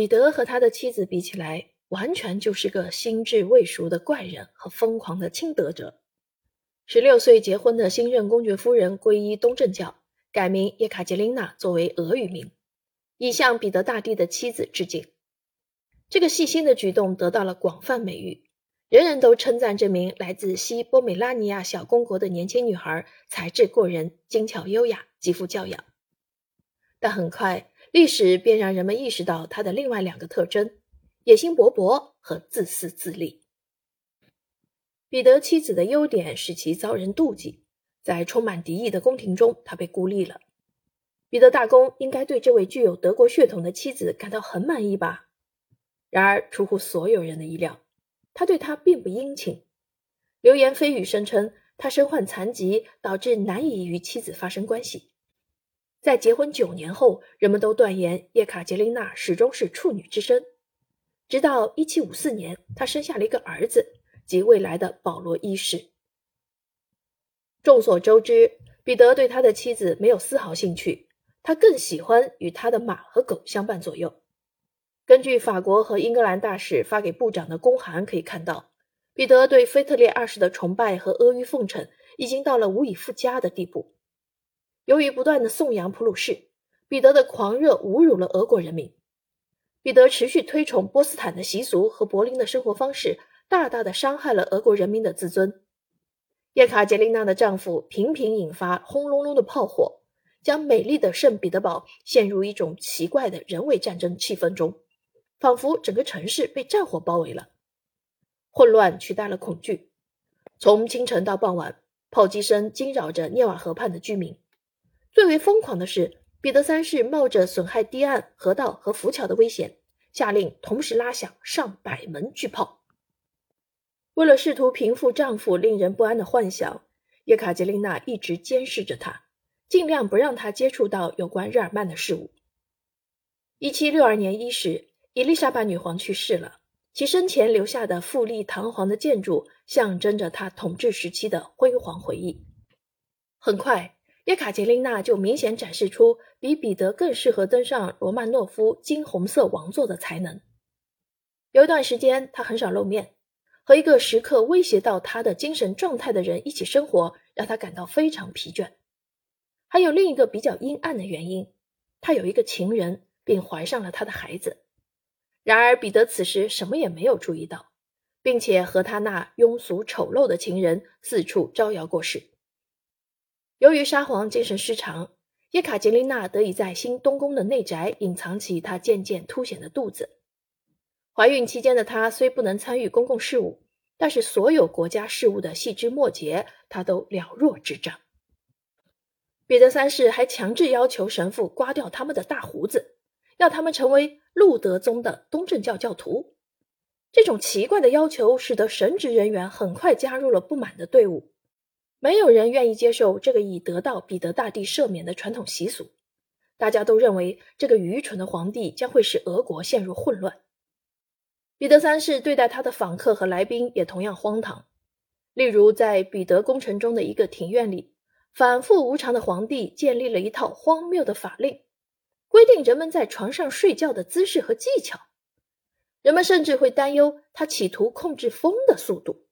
彼得和他的妻子比起来，完全就是个心智未熟的怪人和疯狂的亲德者。十六岁结婚的新任公爵夫人皈依东正教，改名叶卡捷琳娜作为俄语名，以向彼得大帝的妻子致敬。这个细心的举动得到了广泛美誉，人人都称赞这名来自西波美拉尼亚小公国的年轻女孩才智过人、精巧优雅、极富教养。但很快，历史便让人们意识到他的另外两个特征：野心勃勃和自私自利。彼得妻子的优点使其遭人妒忌，在充满敌意的宫廷中，他被孤立了。彼得大公应该对这位具有德国血统的妻子感到很满意吧？然而，出乎所有人的意料，他对她并不殷勤。流言蜚语声称他身患残疾，导致难以与妻子发生关系。在结婚九年后，人们都断言叶卡捷琳娜始终是处女之身，直到1754年，她生下了一个儿子。及未来的保罗一世。众所周知，彼得对他的妻子没有丝毫兴趣，他更喜欢与他的马和狗相伴左右。根据法国和英格兰大使发给部长的公函可以看到，彼得对腓特烈二世的崇拜和阿谀奉承已经到了无以复加的地步。由于不断的颂扬普鲁士，彼得的狂热侮辱了俄国人民。彼得持续推崇波斯坦的习俗和柏林的生活方式。大大的伤害了俄国人民的自尊。叶卡捷琳娜的丈夫频频引发轰隆隆的炮火，将美丽的圣彼得堡陷入一种奇怪的人为战争气氛中，仿佛整个城市被战火包围了。混乱取代了恐惧，从清晨到傍晚，炮击声惊扰着涅瓦河畔的居民。最为疯狂的是，彼得三世冒着损害堤岸、河道和浮桥的危险，下令同时拉响上百门巨炮。为了试图平复丈夫令人不安的幻想，叶卡捷琳娜一直监视着他，尽量不让他接触到有关日耳曼的事物。一七六二年伊始，伊丽莎白女皇去世了，其生前留下的富丽堂皇的建筑象征着她统治时期的辉煌回忆。很快，叶卡捷琳娜就明显展示出比彼得更适合登上罗曼诺夫金红色王座的才能。有一段时间，他很少露面。和一个时刻威胁到他的精神状态的人一起生活，让他感到非常疲倦。还有另一个比较阴暗的原因，他有一个情人，并怀上了他的孩子。然而彼得此时什么也没有注意到，并且和他那庸俗丑陋的情人四处招摇过市。由于沙皇精神失常，叶卡捷琳娜得以在新东宫的内宅隐藏起她渐渐凸显的肚子。怀孕期间的她虽不能参与公共事务，但是所有国家事务的细枝末节，她都了若指掌。彼得三世还强制要求神父刮掉他们的大胡子，要他们成为路德宗的东正教教徒。这种奇怪的要求使得神职人员很快加入了不满的队伍，没有人愿意接受这个已得到彼得大帝赦免的传统习俗。大家都认为这个愚蠢的皇帝将会使俄国陷入混乱。彼得三世对待他的访客和来宾也同样荒唐。例如，在彼得宫城中的一个庭院里，反复无常的皇帝建立了一套荒谬的法令，规定人们在床上睡觉的姿势和技巧。人们甚至会担忧他企图控制风的速度。